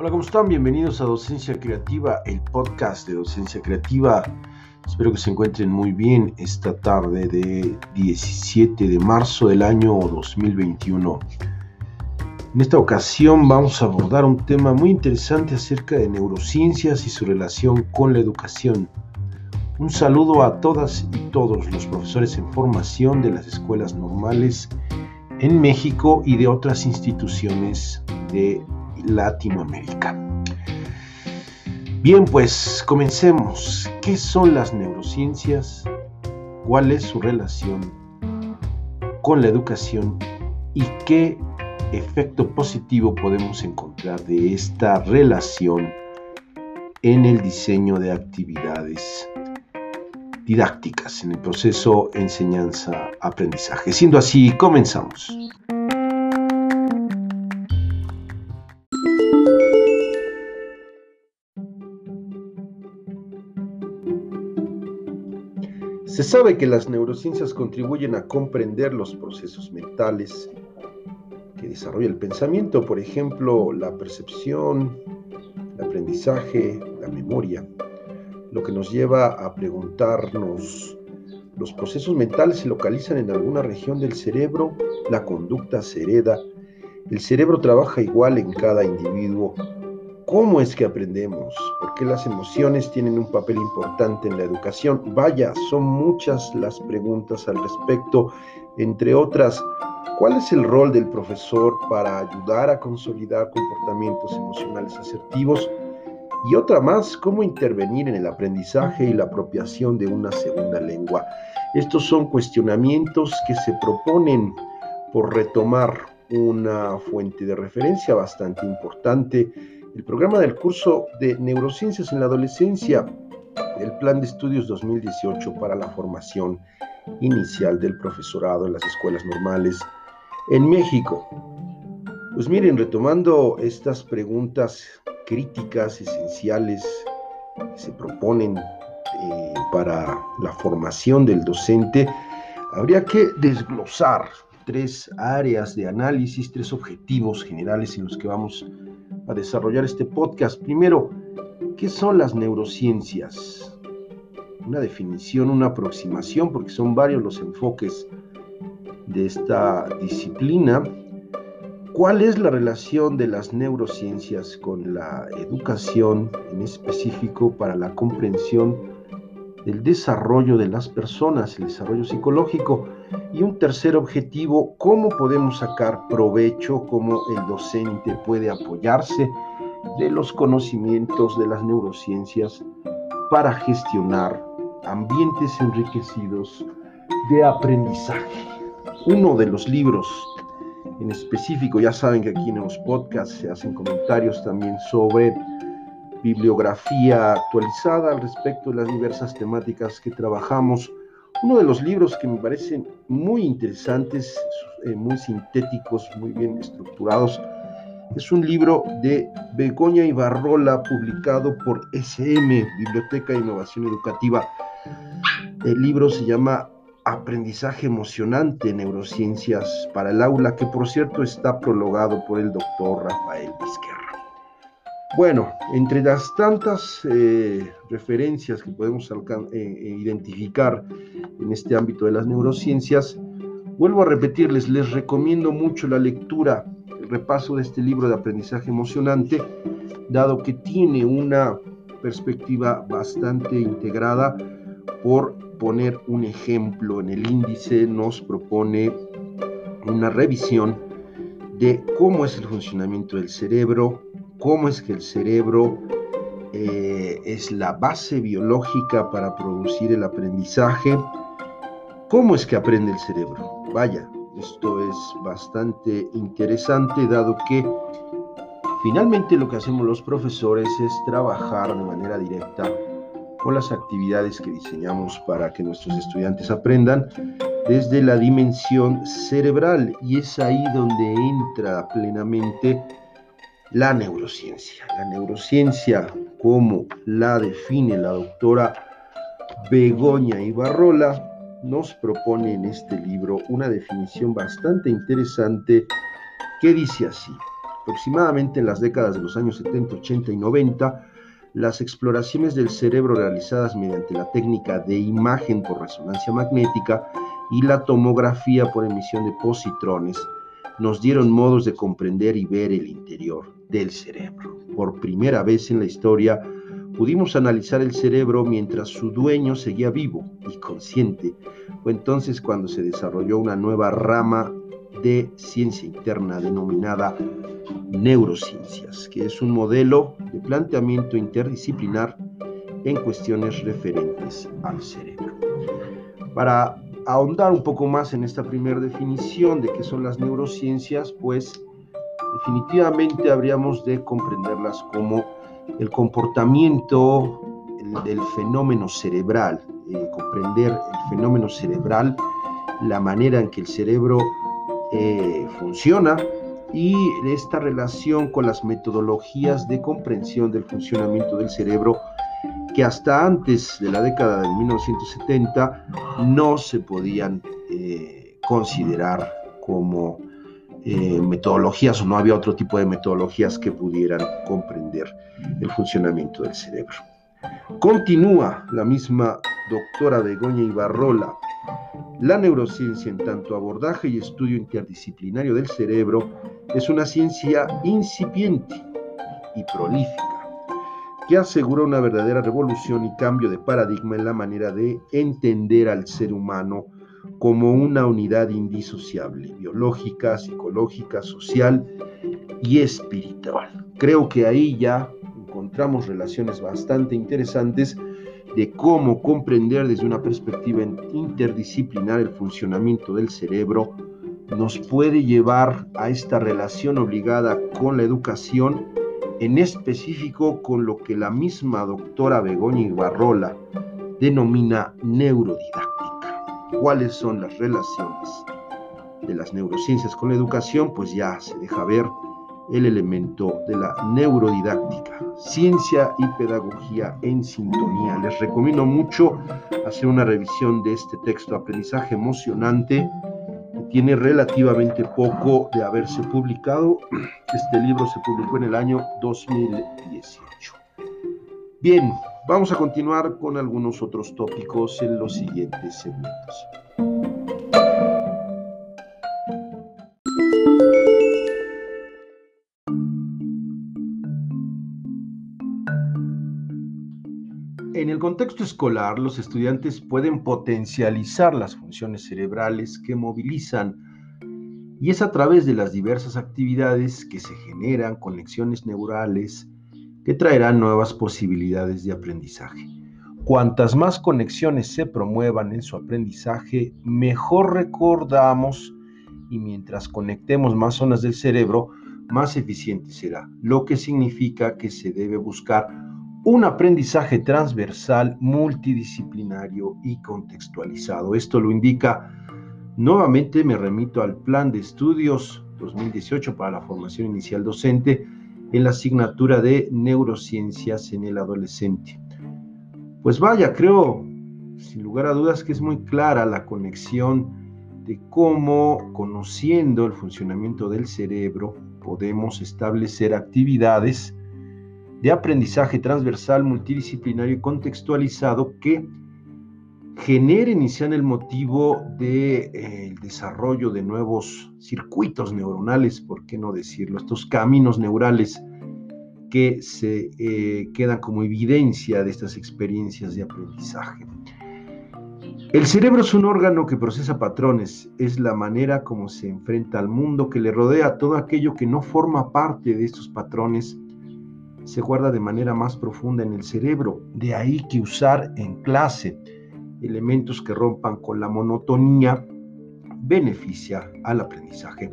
Hola, ¿cómo están? Bienvenidos a Docencia Creativa, el podcast de Docencia Creativa. Espero que se encuentren muy bien esta tarde de 17 de marzo del año 2021. En esta ocasión vamos a abordar un tema muy interesante acerca de neurociencias y su relación con la educación. Un saludo a todas y todos los profesores en formación de las escuelas normales en México y de otras instituciones de Latinoamérica. Bien, pues comencemos. ¿Qué son las neurociencias? ¿Cuál es su relación con la educación? ¿Y qué efecto positivo podemos encontrar de esta relación en el diseño de actividades didácticas en el proceso enseñanza-aprendizaje? Siendo así, comenzamos. Se sabe que las neurociencias contribuyen a comprender los procesos mentales que desarrolla el pensamiento, por ejemplo, la percepción, el aprendizaje, la memoria, lo que nos lleva a preguntarnos, ¿los procesos mentales se localizan en alguna región del cerebro? ¿La conducta se hereda? ¿El cerebro trabaja igual en cada individuo? ¿Cómo es que aprendemos? ¿Por qué las emociones tienen un papel importante en la educación? Vaya, son muchas las preguntas al respecto, entre otras, ¿cuál es el rol del profesor para ayudar a consolidar comportamientos emocionales asertivos? Y otra más, ¿cómo intervenir en el aprendizaje y la apropiación de una segunda lengua? Estos son cuestionamientos que se proponen por retomar una fuente de referencia bastante importante el programa del curso de Neurociencias en la Adolescencia, el Plan de Estudios 2018 para la formación inicial del profesorado en las escuelas normales en México. Pues miren, retomando estas preguntas críticas, esenciales, que se proponen eh, para la formación del docente, habría que desglosar tres áreas de análisis, tres objetivos generales en los que vamos a desarrollar este podcast. Primero, ¿qué son las neurociencias? Una definición, una aproximación, porque son varios los enfoques de esta disciplina. ¿Cuál es la relación de las neurociencias con la educación, en específico para la comprensión del desarrollo de las personas, el desarrollo psicológico? Y un tercer objetivo, cómo podemos sacar provecho, cómo el docente puede apoyarse de los conocimientos de las neurociencias para gestionar ambientes enriquecidos de aprendizaje. Uno de los libros en específico, ya saben que aquí en los podcasts se hacen comentarios también sobre bibliografía actualizada al respecto de las diversas temáticas que trabajamos uno de los libros que me parecen muy interesantes, eh, muy sintéticos, muy bien estructurados, es un libro de Begoña Ibarrola publicado por SM, Biblioteca de Innovación Educativa. El libro se llama Aprendizaje Emocionante, Neurociencias para el Aula, que por cierto está prologado por el doctor Rafael Vizquerra. Bueno, entre las tantas eh, referencias que podemos eh, eh, identificar en este ámbito de las neurociencias, vuelvo a repetirles, les recomiendo mucho la lectura, el repaso de este libro de aprendizaje emocionante, dado que tiene una perspectiva bastante integrada. Por poner un ejemplo, en el índice nos propone una revisión de cómo es el funcionamiento del cerebro, cómo es que el cerebro eh, es la base biológica para producir el aprendizaje, cómo es que aprende el cerebro. Vaya, esto es bastante interesante dado que finalmente lo que hacemos los profesores es trabajar de manera directa con las actividades que diseñamos para que nuestros estudiantes aprendan desde la dimensión cerebral y es ahí donde entra plenamente la neurociencia. La neurociencia, como la define la doctora Begoña Ibarrola, nos propone en este libro una definición bastante interesante que dice así. Aproximadamente en las décadas de los años 70, 80 y 90, las exploraciones del cerebro realizadas mediante la técnica de imagen por resonancia magnética y la tomografía por emisión de positrones nos dieron modos de comprender y ver el interior del cerebro. Por primera vez en la historia pudimos analizar el cerebro mientras su dueño seguía vivo y consciente. Fue entonces cuando se desarrolló una nueva rama de ciencia interna denominada neurociencias, que es un modelo de planteamiento interdisciplinar en cuestiones referentes al cerebro. Para ahondar un poco más en esta primera definición de qué son las neurociencias, pues definitivamente habríamos de comprenderlas como el comportamiento del fenómeno cerebral, eh, comprender el fenómeno cerebral, la manera en que el cerebro eh, funciona y esta relación con las metodologías de comprensión del funcionamiento del cerebro que hasta antes de la década de 1970 no se podían eh, considerar como eh, metodologías o no había otro tipo de metodologías que pudieran comprender el funcionamiento del cerebro. Continúa la misma doctora Begoña Ibarrola la neurociencia, en tanto abordaje y estudio interdisciplinario del cerebro, es una ciencia incipiente y prolífica, que asegura una verdadera revolución y cambio de paradigma en la manera de entender al ser humano como una unidad indisociable, biológica, psicológica, social y espiritual. Creo que ahí ya encontramos relaciones bastante interesantes de cómo comprender desde una perspectiva interdisciplinar el funcionamiento del cerebro nos puede llevar a esta relación obligada con la educación, en específico con lo que la misma doctora Begoña Ibarrola denomina neurodidáctica. ¿Cuáles son las relaciones de las neurociencias con la educación? Pues ya se deja ver el elemento de la neurodidáctica, ciencia y pedagogía en sintonía. Les recomiendo mucho hacer una revisión de este texto, aprendizaje emocionante, tiene relativamente poco de haberse publicado. Este libro se publicó en el año 2018. Bien, vamos a continuar con algunos otros tópicos en los siguientes segmentos. En el contexto escolar, los estudiantes pueden potencializar las funciones cerebrales que movilizan y es a través de las diversas actividades que se generan conexiones neurales que traerán nuevas posibilidades de aprendizaje. Cuantas más conexiones se promuevan en su aprendizaje, mejor recordamos y mientras conectemos más zonas del cerebro, más eficiente será, lo que significa que se debe buscar un aprendizaje transversal, multidisciplinario y contextualizado. Esto lo indica, nuevamente me remito al plan de estudios 2018 para la formación inicial docente en la asignatura de neurociencias en el adolescente. Pues vaya, creo, sin lugar a dudas, que es muy clara la conexión de cómo, conociendo el funcionamiento del cerebro, podemos establecer actividades de aprendizaje transversal, multidisciplinario y contextualizado que generen y sean el motivo del de, eh, desarrollo de nuevos circuitos neuronales, por qué no decirlo, estos caminos neurales que se eh, quedan como evidencia de estas experiencias de aprendizaje. El cerebro es un órgano que procesa patrones, es la manera como se enfrenta al mundo que le rodea, todo aquello que no forma parte de estos patrones se guarda de manera más profunda en el cerebro. De ahí que usar en clase elementos que rompan con la monotonía beneficia al aprendizaje.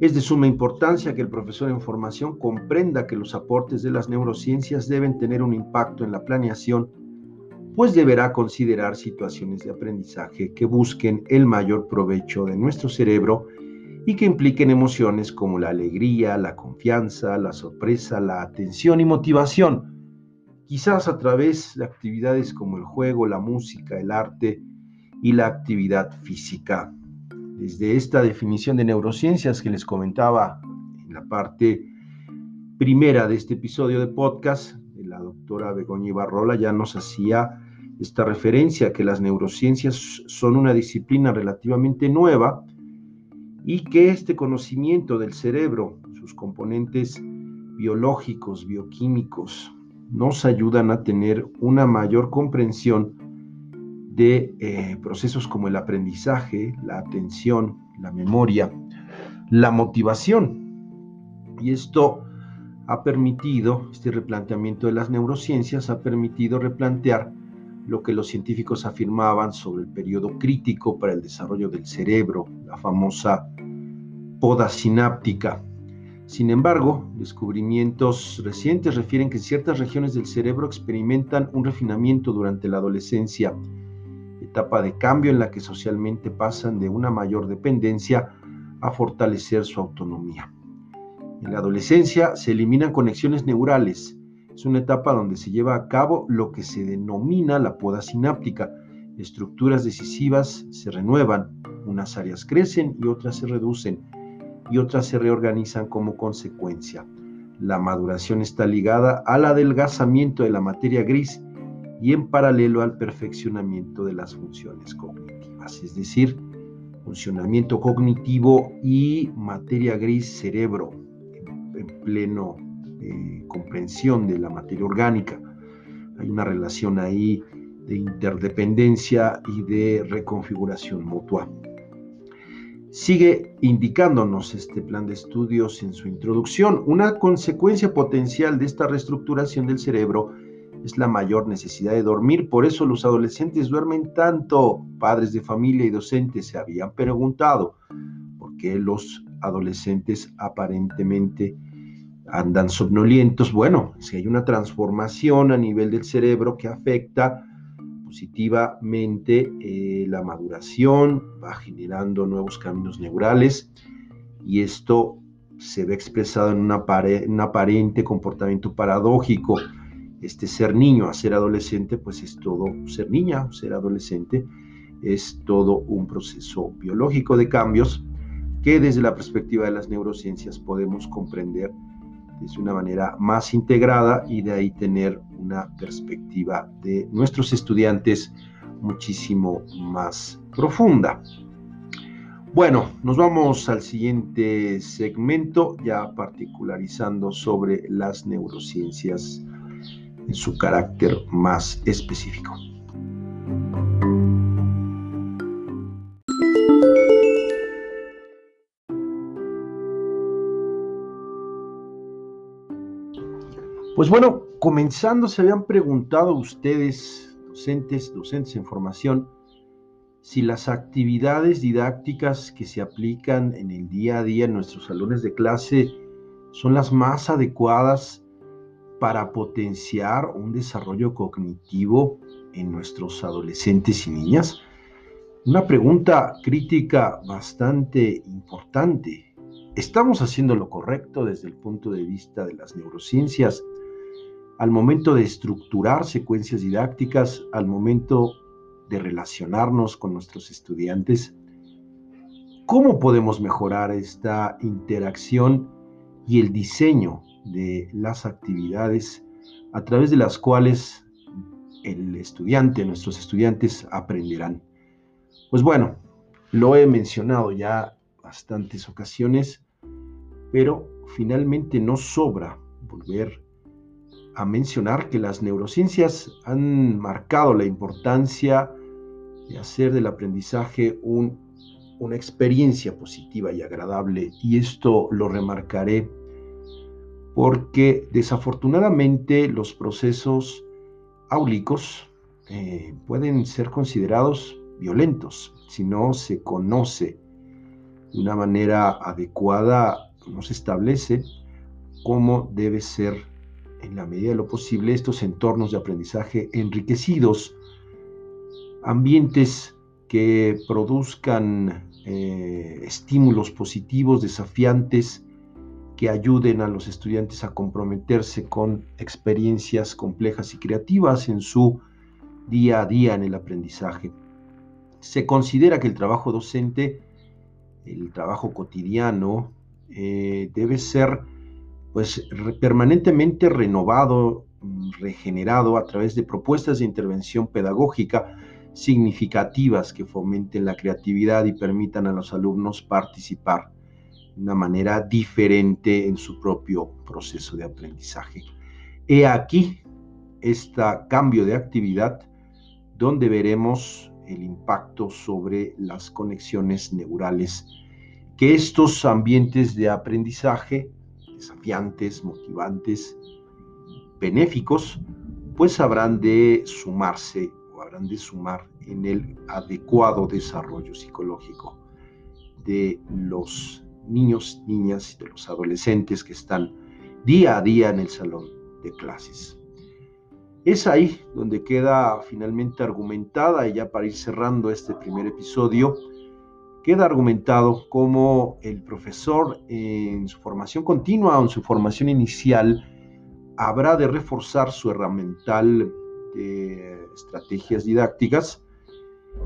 Es de suma importancia que el profesor en formación comprenda que los aportes de las neurociencias deben tener un impacto en la planeación, pues deberá considerar situaciones de aprendizaje que busquen el mayor provecho de nuestro cerebro y que impliquen emociones como la alegría, la confianza, la sorpresa, la atención y motivación, quizás a través de actividades como el juego, la música, el arte y la actividad física. Desde esta definición de neurociencias que les comentaba En la parte primera de este episodio de podcast, la doctora Begoña Ibarrola ya nos hacía esta referencia que las neurociencias son una disciplina relativamente nueva y que este conocimiento del cerebro, sus componentes biológicos, bioquímicos, nos ayudan a tener una mayor comprensión de eh, procesos como el aprendizaje, la atención, la memoria, la motivación. Y esto ha permitido, este replanteamiento de las neurociencias ha permitido replantear lo que los científicos afirmaban sobre el periodo crítico para el desarrollo del cerebro, la famosa poda sináptica. Sin embargo, descubrimientos recientes refieren que ciertas regiones del cerebro experimentan un refinamiento durante la adolescencia, etapa de cambio en la que socialmente pasan de una mayor dependencia a fortalecer su autonomía. En la adolescencia se eliminan conexiones neurales, es una etapa donde se lleva a cabo lo que se denomina la poda sináptica. Estructuras decisivas se renuevan, unas áreas crecen y otras se reducen y otras se reorganizan como consecuencia. La maduración está ligada al adelgazamiento de la materia gris y en paralelo al perfeccionamiento de las funciones cognitivas, es decir, funcionamiento cognitivo y materia gris cerebro en, pleno eh, comprensión de la materia orgánica. Hay una relación ahí de interdependencia y de reconfiguración mutua. Sigue indicándonos este plan de estudios en su introducción. Una consecuencia potencial de esta reestructuración del cerebro es la mayor necesidad de dormir. Por eso los adolescentes duermen tanto. Padres de familia y docentes se habían preguntado por qué los adolescentes aparentemente andan somnolientos. Bueno, si hay una transformación a nivel del cerebro que afecta positivamente eh, la maduración, va generando nuevos caminos neurales y esto se ve expresado en un aparente comportamiento paradójico. Este ser niño a ser adolescente, pues es todo ser niña, ser adolescente, es todo un proceso biológico de cambios que desde la perspectiva de las neurociencias podemos comprender de una manera más integrada y de ahí tener una perspectiva de nuestros estudiantes muchísimo más profunda. Bueno, nos vamos al siguiente segmento, ya particularizando sobre las neurociencias en su carácter más específico. Pues bueno, comenzando, se habían preguntado ustedes, docentes, docentes en formación, si las actividades didácticas que se aplican en el día a día en nuestros salones de clase son las más adecuadas para potenciar un desarrollo cognitivo en nuestros adolescentes y niñas? Una pregunta crítica bastante importante. ¿Estamos haciendo lo correcto desde el punto de vista de las neurociencias? Al momento de estructurar secuencias didácticas, al momento de relacionarnos con nuestros estudiantes, ¿cómo podemos mejorar esta interacción y el diseño de las actividades a través de las cuales el estudiante, nuestros estudiantes aprenderán? Pues bueno, lo he mencionado ya bastantes ocasiones, pero finalmente no sobra volver a mencionar que las neurociencias han marcado la importancia de hacer del aprendizaje una experiencia positiva y agradable. Y esto lo remarcaré porque desafortunadamente los procesos áulicos eh, pueden ser considerados violentos si no se conoce de una manera adecuada, no se establece cómo debe ser en la medida de lo posible, estos entornos de aprendizaje enriquecidos, ambientes que produzcan eh, estímulos positivos, desafiantes, que ayuden a los estudiantes a comprometerse con experiencias complejas y creativas en su día a día en el aprendizaje. Se considera que el trabajo docente, el trabajo cotidiano, eh, debe ser pues permanentemente renovado, regenerado a través de propuestas de intervención pedagógica significativas que fomenten la creatividad y permitan a los alumnos participar de una manera diferente en su propio proceso de aprendizaje. He aquí este cambio de actividad donde veremos el impacto sobre las conexiones neurales que estos ambientes de aprendizaje desafiantes, motivantes, benéficos, pues habrán de sumarse o habrán de sumar en el adecuado desarrollo psicológico de los niños, niñas y de los adolescentes que están día a día en el salón de clases. Es ahí donde queda finalmente argumentada, y ya para ir cerrando este primer episodio, queda argumentado cómo el profesor en su formación continua o en su formación inicial habrá de reforzar su herramental de estrategias didácticas,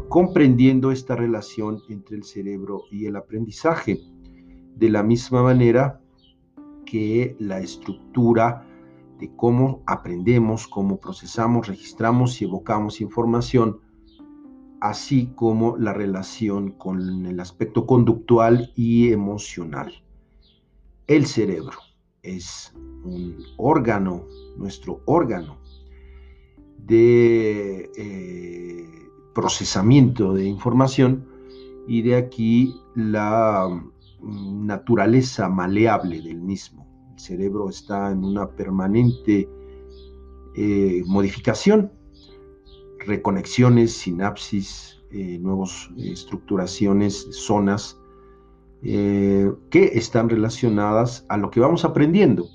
comprendiendo esta relación entre el cerebro y el aprendizaje, de la misma manera que la estructura de cómo aprendemos, cómo procesamos, registramos y evocamos información así como la relación con el aspecto conductual y emocional. El cerebro es un órgano, nuestro órgano de eh, procesamiento de información y de aquí la mm, naturaleza maleable del mismo. El cerebro está en una permanente eh, modificación reconexiones, sinapsis, eh, nuevas estructuraciones, zonas eh, que están relacionadas a lo que vamos aprendiendo,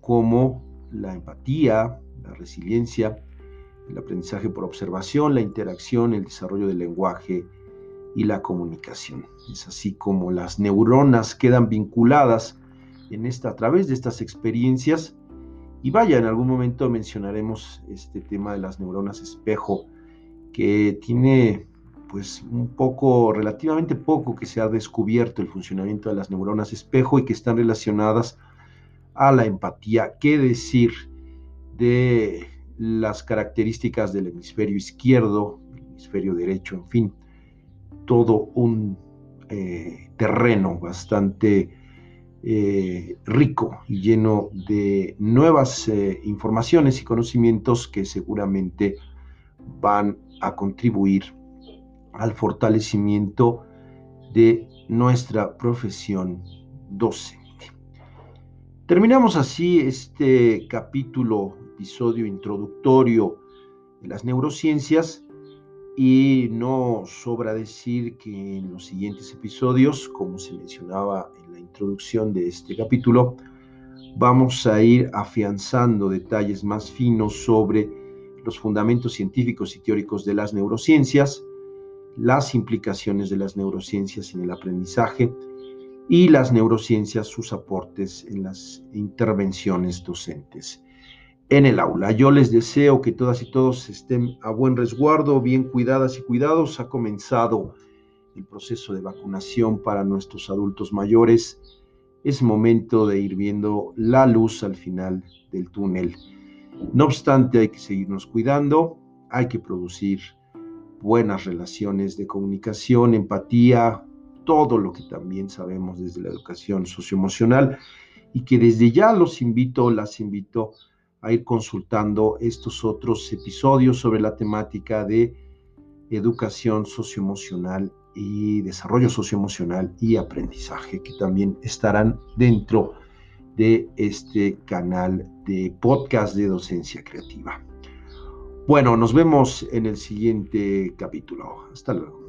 como la empatía, la resiliencia, el aprendizaje por observación, la interacción, el desarrollo del lenguaje y la comunicación. Es así como las neuronas quedan vinculadas en esta, a través de estas experiencias y vaya, en algún momento mencionaremos este tema de las neuronas espejo, que tiene pues un poco, relativamente poco que se ha descubierto el funcionamiento de las neuronas espejo y que están relacionadas a la empatía. ¿Qué decir de las características del hemisferio izquierdo, hemisferio derecho, en fin, todo un eh, terreno bastante eh, rico y lleno de nuevas eh, informaciones y conocimientos que seguramente van a contribuir al fortalecimiento de nuestra profesión docente. Terminamos así este capítulo, episodio introductorio de las neurociencias y no sobra decir que en los siguientes episodios, como se mencionaba en la introducción de este capítulo, vamos a ir afianzando detalles más finos sobre los fundamentos científicos y teóricos de las neurociencias, las implicaciones de las neurociencias en el aprendizaje y las neurociencias, sus aportes en las intervenciones docentes en el aula. Yo les deseo que todas y todos estén a buen resguardo, bien cuidadas y cuidados. Ha comenzado el proceso de vacunación para nuestros adultos mayores. Es momento de ir viendo la luz al final del túnel. No obstante, hay que seguirnos cuidando, hay que producir buenas relaciones de comunicación, empatía, todo lo que también sabemos desde la educación socioemocional y que desde ya los invito, las invito a ir consultando estos otros episodios sobre la temática de educación socioemocional y desarrollo socioemocional y aprendizaje, que también estarán dentro de este canal de podcast de docencia creativa. Bueno, nos vemos en el siguiente capítulo. Hasta luego.